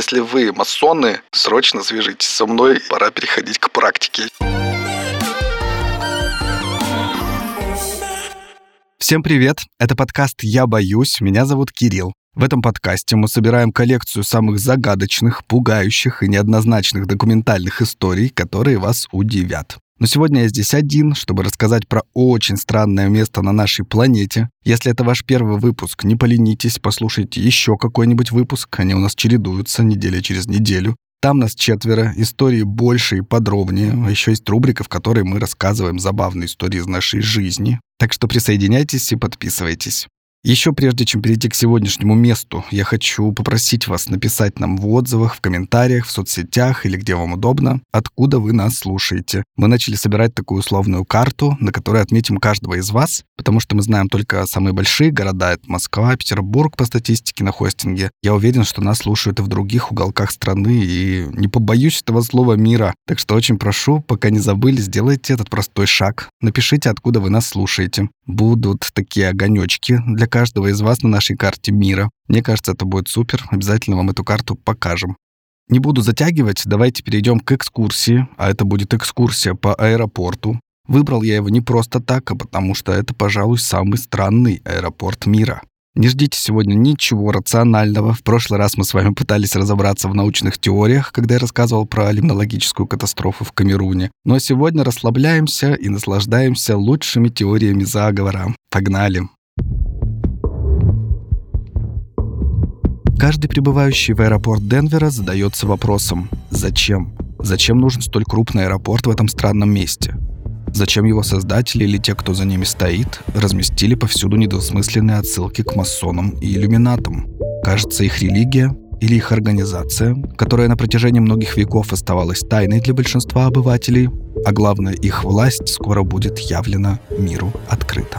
Если вы масоны, срочно свяжитесь со мной, пора переходить к практике. Всем привет! Это подкаст «Я боюсь». Меня зовут Кирилл. В этом подкасте мы собираем коллекцию самых загадочных, пугающих и неоднозначных документальных историй, которые вас удивят. Но сегодня я здесь один, чтобы рассказать про очень странное место на нашей планете. Если это ваш первый выпуск, не поленитесь, послушайте еще какой-нибудь выпуск. Они у нас чередуются неделя через неделю. Там нас четверо, истории больше и подробнее. А еще есть рубрика, в которой мы рассказываем забавные истории из нашей жизни. Так что присоединяйтесь и подписывайтесь. Еще прежде чем перейти к сегодняшнему месту, я хочу попросить вас написать нам в отзывах, в комментариях, в соцсетях или где вам удобно, откуда вы нас слушаете. Мы начали собирать такую условную карту, на которой отметим каждого из вас, потому что мы знаем только самые большие города, это Москва, Петербург по статистике на хостинге. Я уверен, что нас слушают и в других уголках страны, и не побоюсь этого слова мира. Так что очень прошу, пока не забыли, сделайте этот простой шаг. Напишите, откуда вы нас слушаете. Будут такие огонечки для каждого из вас на нашей карте мира. Мне кажется, это будет супер. Обязательно вам эту карту покажем. Не буду затягивать, давайте перейдем к экскурсии, а это будет экскурсия по аэропорту. Выбрал я его не просто так, а потому что это, пожалуй, самый странный аэропорт мира. Не ждите сегодня ничего рационального. В прошлый раз мы с вами пытались разобраться в научных теориях, когда я рассказывал про лимнологическую катастрофу в Камеруне. Но сегодня расслабляемся и наслаждаемся лучшими теориями заговора. Погнали! Каждый прибывающий в аэропорт Денвера задается вопросом «Зачем? Зачем нужен столь крупный аэропорт в этом странном месте? Зачем его создатели или те, кто за ними стоит, разместили повсюду недосмысленные отсылки к масонам и иллюминатам? Кажется, их религия или их организация, которая на протяжении многих веков оставалась тайной для большинства обывателей, а главное, их власть скоро будет явлена миру открыто.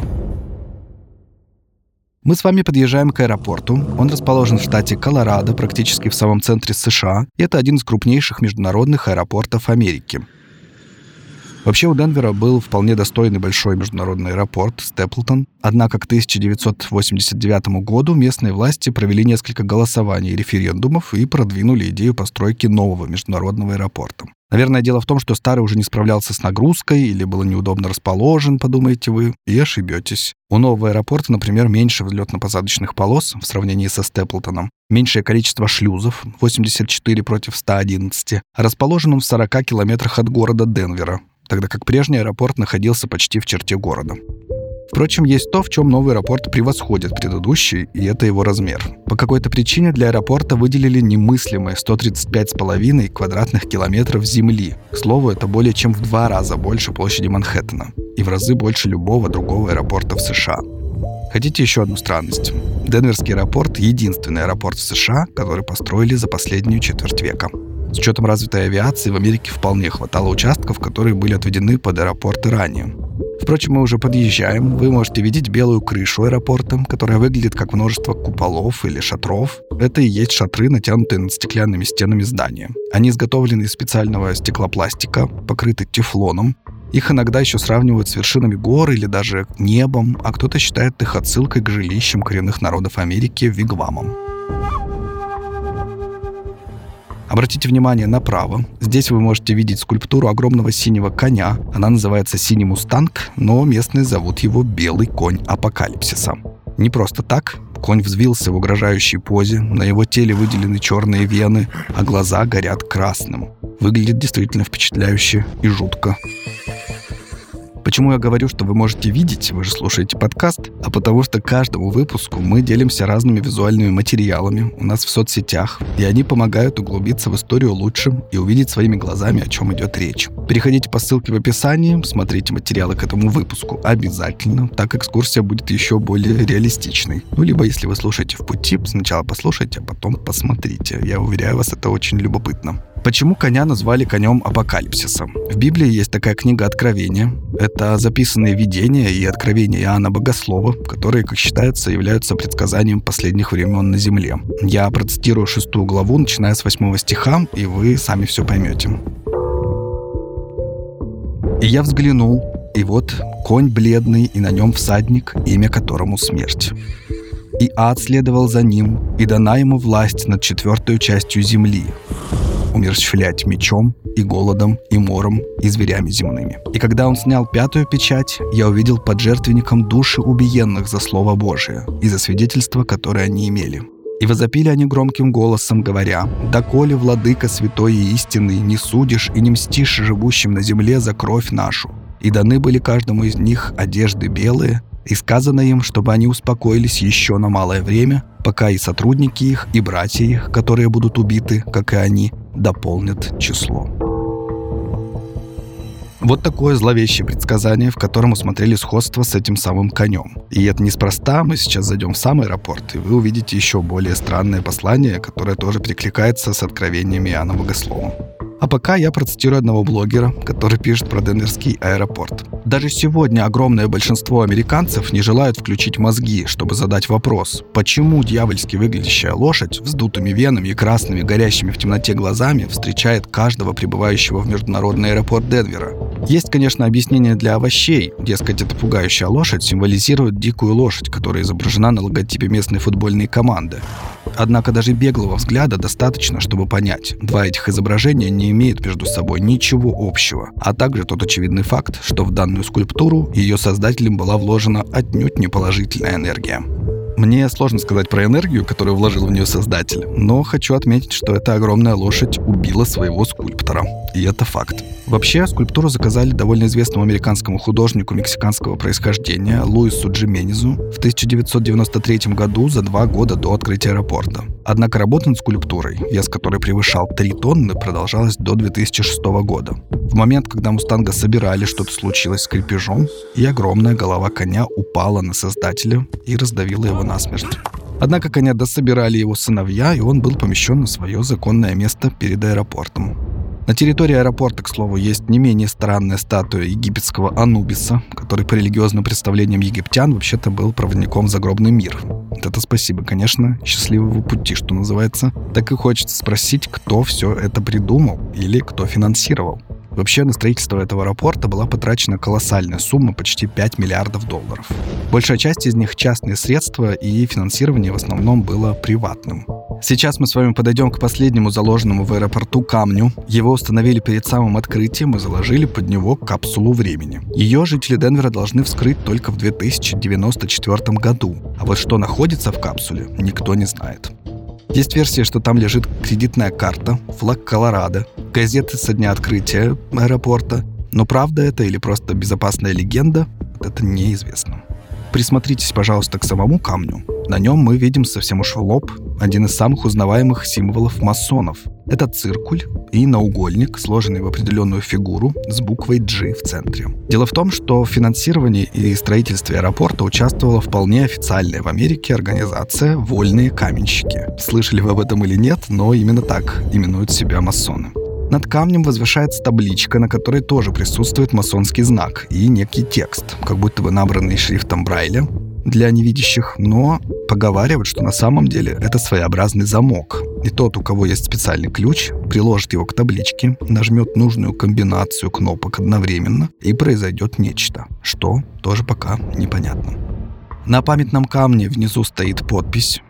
Мы с вами подъезжаем к аэропорту. Он расположен в штате Колорадо, практически в самом центре США. Это один из крупнейших международных аэропортов Америки. Вообще у Денвера был вполне достойный большой международный аэропорт Степлтон, однако к 1989 году местные власти провели несколько голосований и референдумов и продвинули идею постройки нового международного аэропорта. Наверное, дело в том, что старый уже не справлялся с нагрузкой или был неудобно расположен, подумаете вы, и ошибетесь. У нового аэропорта, например, меньше взлетно-посадочных полос в сравнении со Степлтоном, меньшее количество шлюзов, 84 против 111, расположен он в 40 километрах от города Денвера, тогда как прежний аэропорт находился почти в черте города. Впрочем, есть то, в чем новый аэропорт превосходит предыдущий, и это его размер. По какой-то причине для аэропорта выделили немыслимые 135,5 квадратных километров земли. К слову, это более чем в два раза больше площади Манхэттена и в разы больше любого другого аэропорта в США. Хотите еще одну странность? Денверский аэропорт — единственный аэропорт в США, который построили за последнюю четверть века. С учетом развитой авиации в Америке вполне хватало участков, которые были отведены под аэропорты ранее. Впрочем, мы уже подъезжаем. Вы можете видеть белую крышу аэропорта, которая выглядит как множество куполов или шатров. Это и есть шатры, натянутые над стеклянными стенами здания. Они изготовлены из специального стеклопластика, покрыты тефлоном. Их иногда еще сравнивают с вершинами гор или даже небом, а кто-то считает их отсылкой к жилищам коренных народов Америки вигвамам. Обратите внимание направо. Здесь вы можете видеть скульптуру огромного синего коня. Она называется «Синий мустанг», но местные зовут его «Белый конь апокалипсиса». Не просто так. Конь взвился в угрожающей позе, на его теле выделены черные вены, а глаза горят красным. Выглядит действительно впечатляюще и жутко. Почему я говорю, что вы можете видеть, вы же слушаете подкаст, а потому что каждому выпуску мы делимся разными визуальными материалами у нас в соцсетях, и они помогают углубиться в историю лучше и увидеть своими глазами, о чем идет речь. Переходите по ссылке в описании, смотрите материалы к этому выпуску обязательно, так экскурсия будет еще более реалистичной. Ну, либо если вы слушаете в пути, сначала послушайте, а потом посмотрите. Я уверяю вас, это очень любопытно. Почему коня назвали конем апокалипсиса? В Библии есть такая книга Откровения. Это записанные видения и откровения Иоанна Богослова, которые, как считается, являются предсказанием последних времен на земле. Я процитирую шестую главу, начиная с восьмого стиха, и вы сами все поймете. «И я взглянул, и вот конь бледный, и на нем всадник, имя которому смерть. и ад следовал за ним, и дана ему власть над четвертой частью земли, умерщвлять мечом и голодом, и мором, и зверями земными. И когда он снял пятую печать, я увидел под жертвенником души убиенных за Слово Божие и за свидетельство, которое они имели. И возопили они громким голосом, говоря, «Доколе, владыка святой и истинный, не судишь и не мстишь живущим на земле за кровь нашу». И даны были каждому из них одежды белые, и сказано им, чтобы они успокоились еще на малое время, пока и сотрудники их, и братья их, которые будут убиты, как и они, дополнят число. Вот такое зловещее предсказание, в котором усмотрели сходство с этим самым конем. И это неспроста, мы сейчас зайдем в сам аэропорт, и вы увидите еще более странное послание, которое тоже перекликается с откровениями Иоанна Богослова. А пока я процитирую одного блогера, который пишет про Денверский аэропорт. Даже сегодня огромное большинство американцев не желают включить мозги, чтобы задать вопрос, почему дьявольски выглядящая лошадь вздутыми венами и красными горящими в темноте глазами встречает каждого прибывающего в международный аэропорт Денвера. Есть, конечно, объяснение для овощей. Дескать, эта пугающая лошадь символизирует дикую лошадь, которая изображена на логотипе местной футбольной команды. Однако даже беглого взгляда достаточно, чтобы понять, два этих изображения не имеют между собой ничего общего, а также тот очевидный факт, что в данную скульптуру ее создателем была вложена отнюдь не положительная энергия. Мне сложно сказать про энергию, которую вложил в нее создатель, но хочу отметить, что эта огромная лошадь убила своего скульптора. И это факт. Вообще, скульптуру заказали довольно известному американскому художнику мексиканского происхождения Луису Джименезу в 1993 году за два года до открытия аэропорта. Однако работа над скульптурой, вес которой превышал 3 тонны, продолжалась до 2006 года. В момент, когда Мустанга собирали, что-то случилось с крепежом, и огромная голова коня упала на создателя и раздавила его насмерть. Однако коня дособирали его сыновья, и он был помещен на свое законное место перед аэропортом. На территории аэропорта, к слову, есть не менее странная статуя египетского Анубиса, который по религиозным представлениям египтян вообще-то был проводником в загробный мир. Вот это спасибо, конечно, счастливого пути, что называется. Так и хочется спросить, кто все это придумал или кто финансировал. Вообще на строительство этого аэропорта была потрачена колоссальная сумма, почти 5 миллиардов долларов. Большая часть из них частные средства, и финансирование в основном было приватным. Сейчас мы с вами подойдем к последнему заложенному в аэропорту камню. Его установили перед самым открытием и заложили под него капсулу времени. Ее жители Денвера должны вскрыть только в 2094 году. А вот что находится в капсуле, никто не знает. Есть версия, что там лежит кредитная карта, флаг Колорадо, газеты со дня открытия аэропорта. Но правда это или просто безопасная легенда, это неизвестно. Присмотритесь, пожалуйста, к самому камню. На нем мы видим совсем уж в лоб один из самых узнаваемых символов масонов. Это циркуль и наугольник, сложенный в определенную фигуру с буквой G в центре. Дело в том, что в финансировании и строительстве аэропорта участвовала вполне официальная в Америке организация «Вольные каменщики». Слышали вы об этом или нет, но именно так именуют себя масоны. Над камнем возвышается табличка, на которой тоже присутствует масонский знак и некий текст, как будто бы набранный шрифтом Брайля для невидящих, но поговаривают, что на самом деле это своеобразный замок. И тот, у кого есть специальный ключ, приложит его к табличке, нажмет нужную комбинацию кнопок одновременно, и произойдет нечто, что тоже пока непонятно. На памятном камне внизу стоит подпись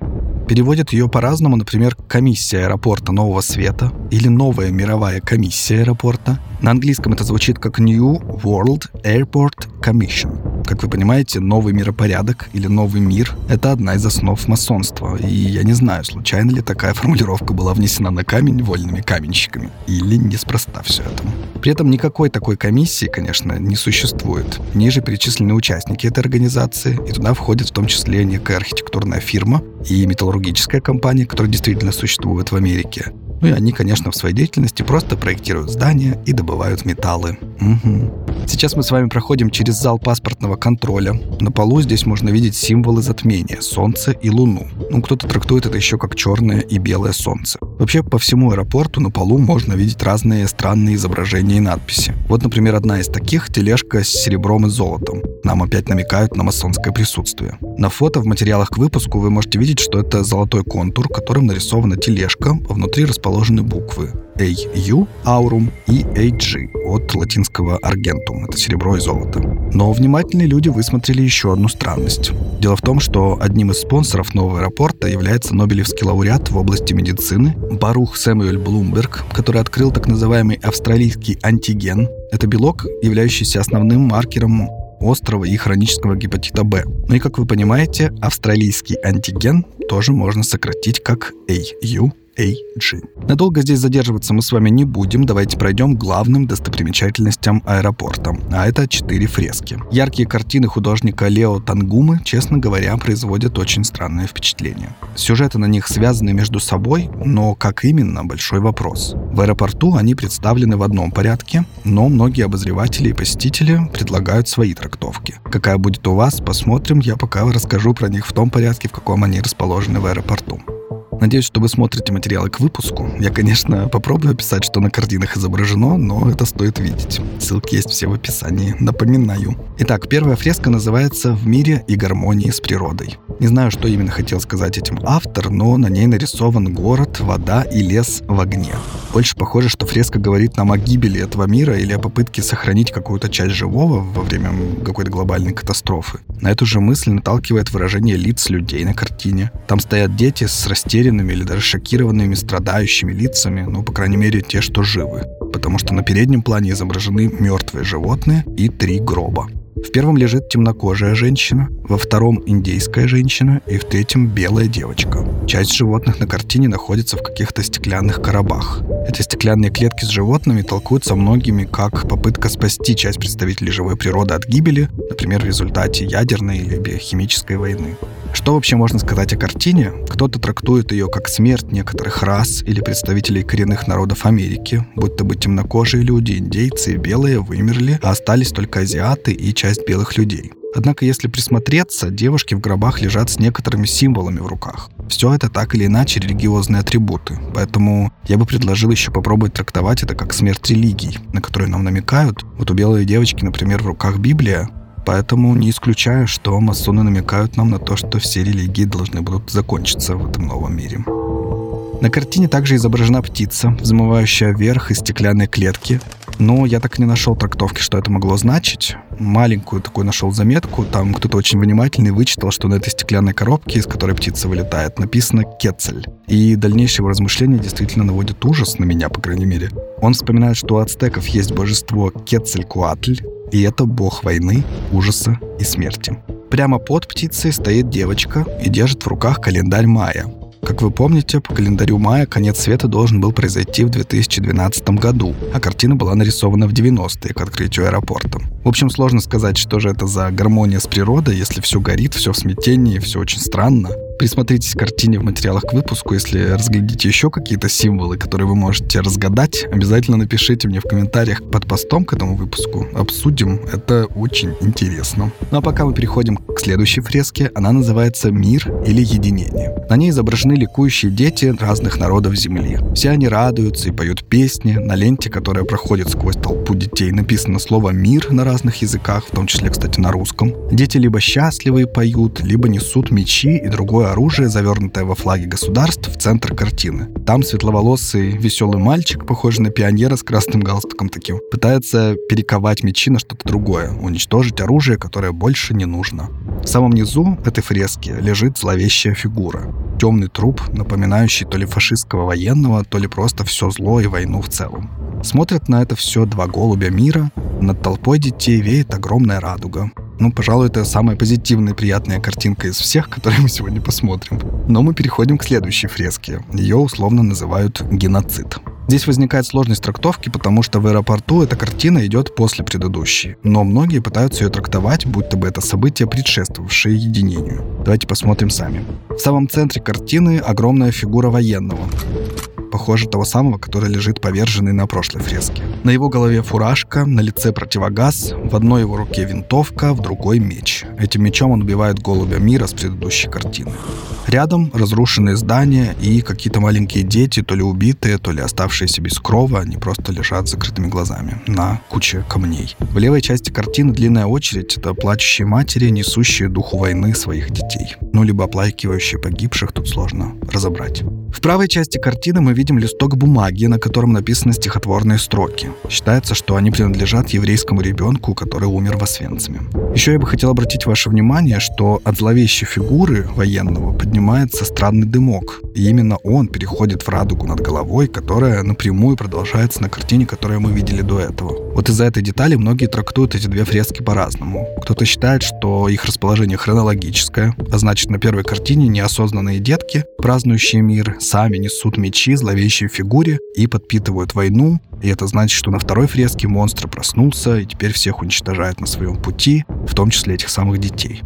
Переводят ее по-разному, например, «Комиссия аэропорта Нового Света» или «Новая мировая комиссия аэропорта». На английском это звучит как New World Airport Commission. Как вы понимаете, новый миропорядок или новый мир — это одна из основ масонства. И я не знаю, случайно ли такая формулировка была внесена на камень вольными каменщиками, или неспроста все это. При этом никакой такой комиссии, конечно, не существует. Ниже перечислены участники этой организации, и туда входит в том числе некая архитектурная фирма и металлургическая компания, которая действительно существует в Америке. Ну и они, конечно, в своей деятельности просто проектируют здания и добывают металлы. Угу. Сейчас мы с вами проходим через зал паспортного контроля. На полу здесь можно видеть символы затмения — солнце и луну. Ну, кто-то трактует это еще как черное и белое солнце. Вообще, по всему аэропорту на полу можно видеть разные странные изображения и надписи. Вот, например, одна из таких — тележка с серебром и золотом. Нам опять намекают на масонское присутствие. На фото в материалах к выпуску вы можете видеть, что это золотой контур, которым нарисована тележка, а внутри расположены буквы AU – аурум и AG от латинского аргентум – это серебро и золото. Но внимательные люди высмотрели еще одну странность. Дело в том, что одним из спонсоров нового аэропорта является Нобелевский лауреат в области медицины Барух Сэмюэль Блумберг, который открыл так называемый австралийский антиген. Это белок, являющийся основным маркером острого и хронического гепатита Б. Ну и, как вы понимаете, австралийский антиген тоже можно сократить как AU AG. Надолго здесь задерживаться мы с вами не будем, давайте пройдем главным достопримечательностям аэропорта, а это четыре фрески. Яркие картины художника Лео Тангумы, честно говоря, производят очень странное впечатление. Сюжеты на них связаны между собой, но как именно – большой вопрос. В аэропорту они представлены в одном порядке, но многие обозреватели и посетители предлагают свои трактовки. Какая будет у вас, посмотрим, я пока расскажу про них в том порядке, в каком они расположены в аэропорту. Надеюсь, что вы смотрите материалы к выпуску. Я, конечно, попробую описать, что на картинах изображено, но это стоит видеть. Ссылки есть все в описании. Напоминаю. Итак, первая фреска называется «В мире и гармонии с природой». Не знаю, что именно хотел сказать этим автор, но на ней нарисован город, вода и лес в огне. Больше похоже, что фреска говорит нам о гибели этого мира или о попытке сохранить какую-то часть живого во время какой-то глобальной катастрофы. На эту же мысль наталкивает выражение лиц людей на картине. Там стоят дети с растерянными или даже шокированными страдающими лицами, ну, по крайней мере, те, что живы. Потому что на переднем плане изображены мертвые животные и три гроба. В первом лежит темнокожая женщина, во втором индейская женщина и в третьем белая девочка. Часть животных на картине находится в каких-то стеклянных коробах. Эти стеклянные клетки с животными толкуются многими как попытка спасти часть представителей живой природы от гибели, например, в результате ядерной или биохимической войны. Что вообще можно сказать о картине? Кто-то трактует ее как смерть некоторых рас или представителей коренных народов Америки, будто бы темнокожие люди, индейцы и белые вымерли, а остались только азиаты и часть белых людей. Однако, если присмотреться, девушки в гробах лежат с некоторыми символами в руках. Все это так или иначе религиозные атрибуты. Поэтому я бы предложил еще попробовать трактовать это как смерть религий, на которые нам намекают. Вот у белой девочки, например, в руках Библия, Поэтому не исключаю, что масоны намекают нам на то, что все религии должны будут закончиться в этом новом мире. На картине также изображена птица, взмывающая вверх из стеклянной клетки. Но я так и не нашел трактовки, что это могло значить. Маленькую такую нашел заметку. Там кто-то очень внимательный вычитал, что на этой стеклянной коробке, из которой птица вылетает, написано «Кецель». И дальнейшее его размышление действительно наводит ужас на меня, по крайней мере. Он вспоминает, что у ацтеков есть божество Кецелькуатль, и это бог войны, ужаса и смерти. Прямо под птицей стоит девочка и держит в руках календарь мая. Как вы помните, по календарю мая конец света должен был произойти в 2012 году, а картина была нарисована в 90-е к открытию аэропорта. В общем, сложно сказать, что же это за гармония с природой, если все горит, все в смятении, все очень странно. Присмотритесь к картине в материалах к выпуску. Если разглядите еще какие-то символы, которые вы можете разгадать, обязательно напишите мне в комментариях под постом к этому выпуску. Обсудим. Это очень интересно. Ну а пока мы переходим к следующей фреске. Она называется «Мир или единение». На ней изображены ликующие дети разных народов Земли. Все они радуются и поют песни. На ленте, которая проходит сквозь толпу детей, написано слово «мир» на разных языках, в том числе, кстати, на русском. Дети либо счастливы и поют, либо несут мечи и другое оружие, завернутое во флаги государств, в центр картины. Там светловолосый веселый мальчик, похожий на пионера с красным галстуком таким, пытается перековать мечи на что-то другое, уничтожить оружие, которое больше не нужно. В самом низу этой фрески лежит зловещая фигура. Темный труп, напоминающий то ли фашистского военного, то ли просто все зло и войну в целом. Смотрят на это все два голубя мира, над толпой детей веет огромная радуга. Ну, пожалуй, это самая позитивная и приятная картинка из всех, которые мы сегодня посмотрим. Но мы переходим к следующей фреске. Ее условно называют геноцид. Здесь возникает сложность трактовки, потому что в аэропорту эта картина идет после предыдущей. Но многие пытаются ее трактовать, будто бы это событие, предшествовавшее единению. Давайте посмотрим сами. В самом центре картины огромная фигура военного похоже того самого, который лежит поверженный на прошлой фреске. На его голове фуражка, на лице противогаз, в одной его руке винтовка, в другой меч. Этим мечом он убивает голубя мира с предыдущей картины. Рядом разрушенные здания и какие-то маленькие дети, то ли убитые, то ли оставшиеся без крова, они просто лежат с закрытыми глазами на куче камней. В левой части картины длинная очередь — это плачущие матери, несущие духу войны своих детей. Ну, либо оплакивающие погибших, тут сложно разобрать. В правой части картины мы видим видим листок бумаги, на котором написаны стихотворные строки. Считается, что они принадлежат еврейскому ребенку, который умер в Освенциме. Еще я бы хотел обратить ваше внимание, что от зловещей фигуры военного поднимается странный дымок. И именно он переходит в радугу над головой, которая напрямую продолжается на картине, которую мы видели до этого. Вот из-за этой детали многие трактуют эти две фрески по-разному. Кто-то считает, что их расположение хронологическое, а значит на первой картине неосознанные детки, празднующие мир, сами несут мечи зловещей фигуре и подпитывают войну, и это значит, что на второй фреске монстр проснулся и теперь всех уничтожает на своем пути, в том числе этих самых детей.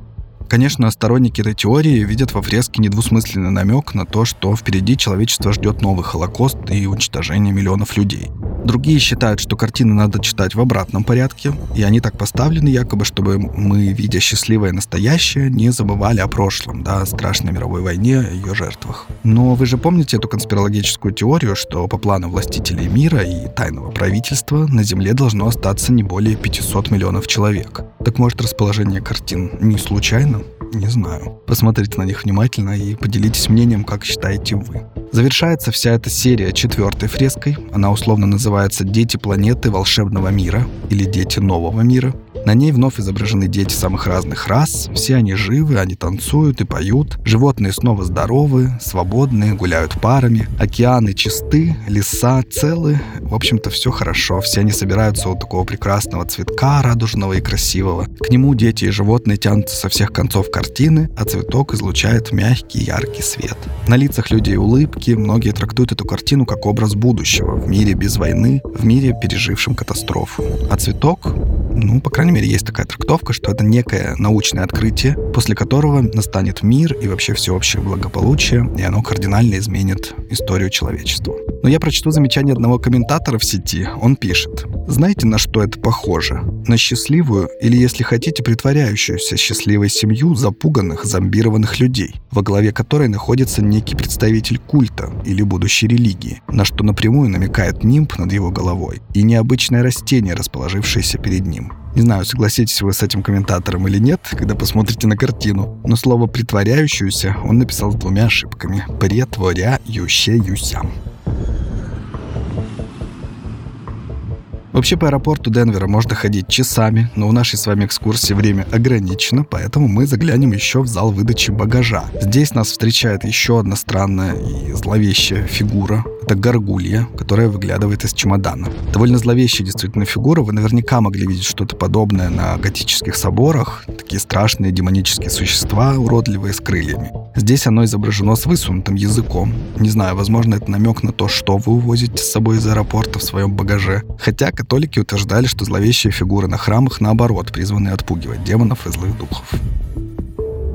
Конечно, сторонники этой теории видят во фреске недвусмысленный намек на то, что впереди человечество ждет новый Холокост и уничтожение миллионов людей. Другие считают, что картины надо читать в обратном порядке, и они так поставлены якобы, чтобы мы, видя счастливое настоящее, не забывали о прошлом, да, о страшной мировой войне, о ее жертвах. Но вы же помните эту конспирологическую теорию, что по плану властителей мира и тайного правительства на Земле должно остаться не более 500 миллионов человек. Так может расположение картин не случайно? Не знаю. Посмотрите на них внимательно и поделитесь мнением, как считаете вы. Завершается вся эта серия четвертой фреской. Она условно называется «Дети планеты волшебного мира» или «Дети нового мира». На ней вновь изображены дети самых разных рас. Все они живы, они танцуют и поют. Животные снова здоровы, свободные, гуляют парами. Океаны чисты, леса целы. В общем-то, все хорошо. Все они собираются у такого прекрасного цветка, радужного и красивого. К нему дети и животные тянутся со всех концов картины, а цветок излучает мягкий яркий свет. На лицах людей улыбки, многие трактуют эту картину как образ будущего в мире без войны, в мире, пережившем катастрофу. А цветок ну, по крайней мере, есть такая трактовка, что это некое научное открытие, после которого настанет мир и вообще всеобщее благополучие, и оно кардинально изменит историю человечества. Но я прочту замечание одного комментатора в сети. Он пишет. Знаете, на что это похоже? На счастливую или, если хотите, притворяющуюся счастливой семью запуганных, зомбированных людей, во главе которой находится некий представитель культа или будущей религии, на что напрямую намекает нимб над его головой и необычное растение, расположившееся перед ним. Не знаю, согласитесь вы с этим комментатором или нет, когда посмотрите на картину, но слово «притворяющуюся» он написал с двумя ошибками. «Претворяющеюся». Вообще по аэропорту Денвера можно ходить часами, но в нашей с вами экскурсии время ограничено, поэтому мы заглянем еще в зал выдачи багажа. Здесь нас встречает еще одна странная и зловещая фигура. Это горгулья, которая выглядывает из чемодана. Довольно зловещая действительно фигура. Вы наверняка могли видеть что-то подобное на готических соборах. Такие страшные демонические существа, уродливые с крыльями. Здесь оно изображено с высунутым языком. Не знаю, возможно, это намек на то, что вы увозите с собой из аэропорта в своем багаже. Хотя католики утверждали, что зловещие фигуры на храмах, наоборот, призваны отпугивать демонов и злых духов.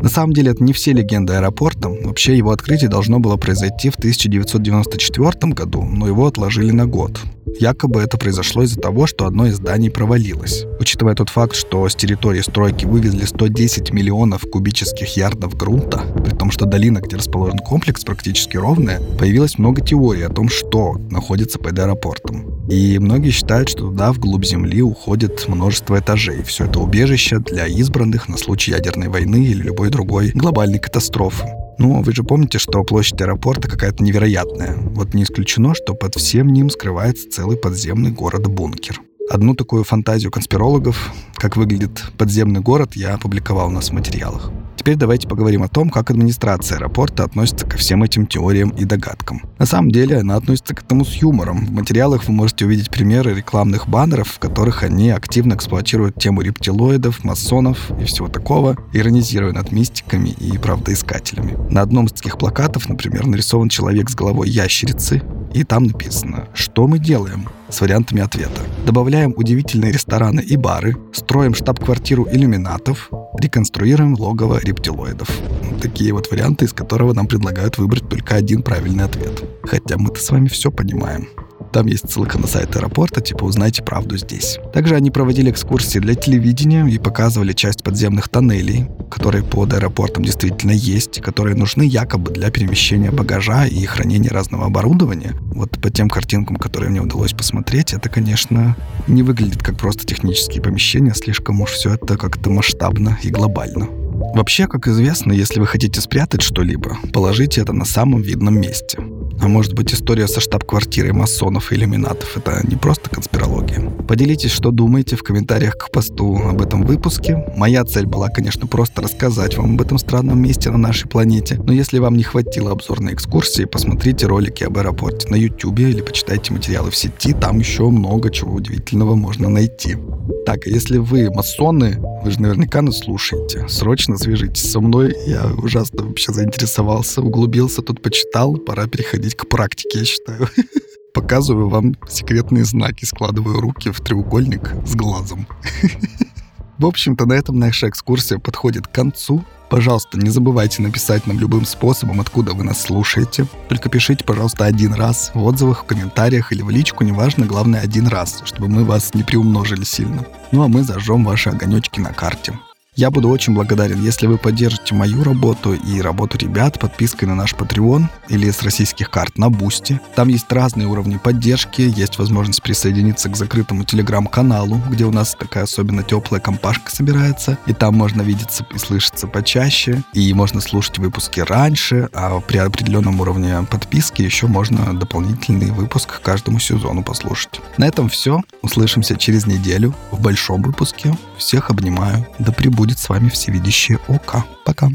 На самом деле это не все легенды аэропорта. Вообще его открытие должно было произойти в 1994 году, но его отложили на год. Якобы это произошло из-за того, что одно из зданий провалилось. Учитывая тот факт, что с территории стройки вывезли 110 миллионов кубических ярдов грунта, при том, что долина, где расположен комплекс, практически ровная, появилось много теорий о том, что находится под аэропортом. И многие считают, что туда, вглубь земли, уходит множество этажей. Все это убежище для избранных на случай ядерной войны или любой другой глобальной катастрофы. Ну, вы же помните, что площадь аэропорта какая-то невероятная. Вот не исключено, что под всем ним скрывается целый подземный город-бункер. Одну такую фантазию конспирологов, как выглядит подземный город, я опубликовал у нас в материалах. Теперь давайте поговорим о том, как администрация аэропорта относится ко всем этим теориям и догадкам. На самом деле она относится к этому с юмором. В материалах вы можете увидеть примеры рекламных баннеров, в которых они активно эксплуатируют тему рептилоидов, масонов и всего такого, иронизируя над мистиками и правдоискателями. На одном из таких плакатов, например, нарисован человек с головой ящерицы, и там написано «Что мы делаем?» С вариантами ответа. Добавляем удивительные рестораны и бары, строим штаб-квартиру иллюминатов, реконструируем логово рептилоидов. Такие вот варианты, из которого нам предлагают выбрать только один правильный ответ. Хотя мы-то с вами все понимаем. Там есть ссылка на сайт аэропорта, типа «Узнайте правду здесь». Также они проводили экскурсии для телевидения и показывали часть подземных тоннелей, которые под аэропортом действительно есть, которые нужны якобы для перемещения багажа и хранения разного оборудования. Вот по тем картинкам, которые мне удалось посмотреть, это, конечно, не выглядит как просто технические помещения, слишком уж все это как-то масштабно и глобально. Вообще, как известно, если вы хотите спрятать что-либо, положите это на самом видном месте. А может быть, история со штаб-квартирой масонов и иллюминатов — это не просто конспирология? Поделитесь, что думаете в комментариях к посту об этом выпуске. Моя цель была, конечно, просто рассказать вам об этом странном месте на нашей планете. Но если вам не хватило обзорной экскурсии, посмотрите ролики об аэропорте на YouTube или почитайте материалы в сети. Там еще много чего удивительного можно найти. Так, а если вы масоны, вы же наверняка нас слушаете. Срочно свяжитесь со мной. Я ужасно вообще заинтересовался, углубился, тут почитал. Пора переходить к практике, я считаю. Показываю вам секретные знаки, складываю руки в треугольник с глазом. В общем-то, на этом наша экскурсия подходит к концу. Пожалуйста, не забывайте написать нам любым способом, откуда вы нас слушаете. Только пишите, пожалуйста, один раз в отзывах, в комментариях или в личку, неважно, главное один раз, чтобы мы вас не приумножили сильно. Ну а мы зажжем ваши огонечки на карте. Я буду очень благодарен, если вы поддержите мою работу и работу ребят подпиской на наш Patreon или с российских карт на Бусти. Там есть разные уровни поддержки, есть возможность присоединиться к закрытому телеграм-каналу, где у нас такая особенно теплая компашка собирается, и там можно видеться и слышаться почаще, и можно слушать выпуски раньше, а при определенном уровне подписки еще можно дополнительный выпуск к каждому сезону послушать. На этом все. Услышимся через неделю в большом выпуске. Всех обнимаю. Да пребудет с вами всевидящее око. Пока.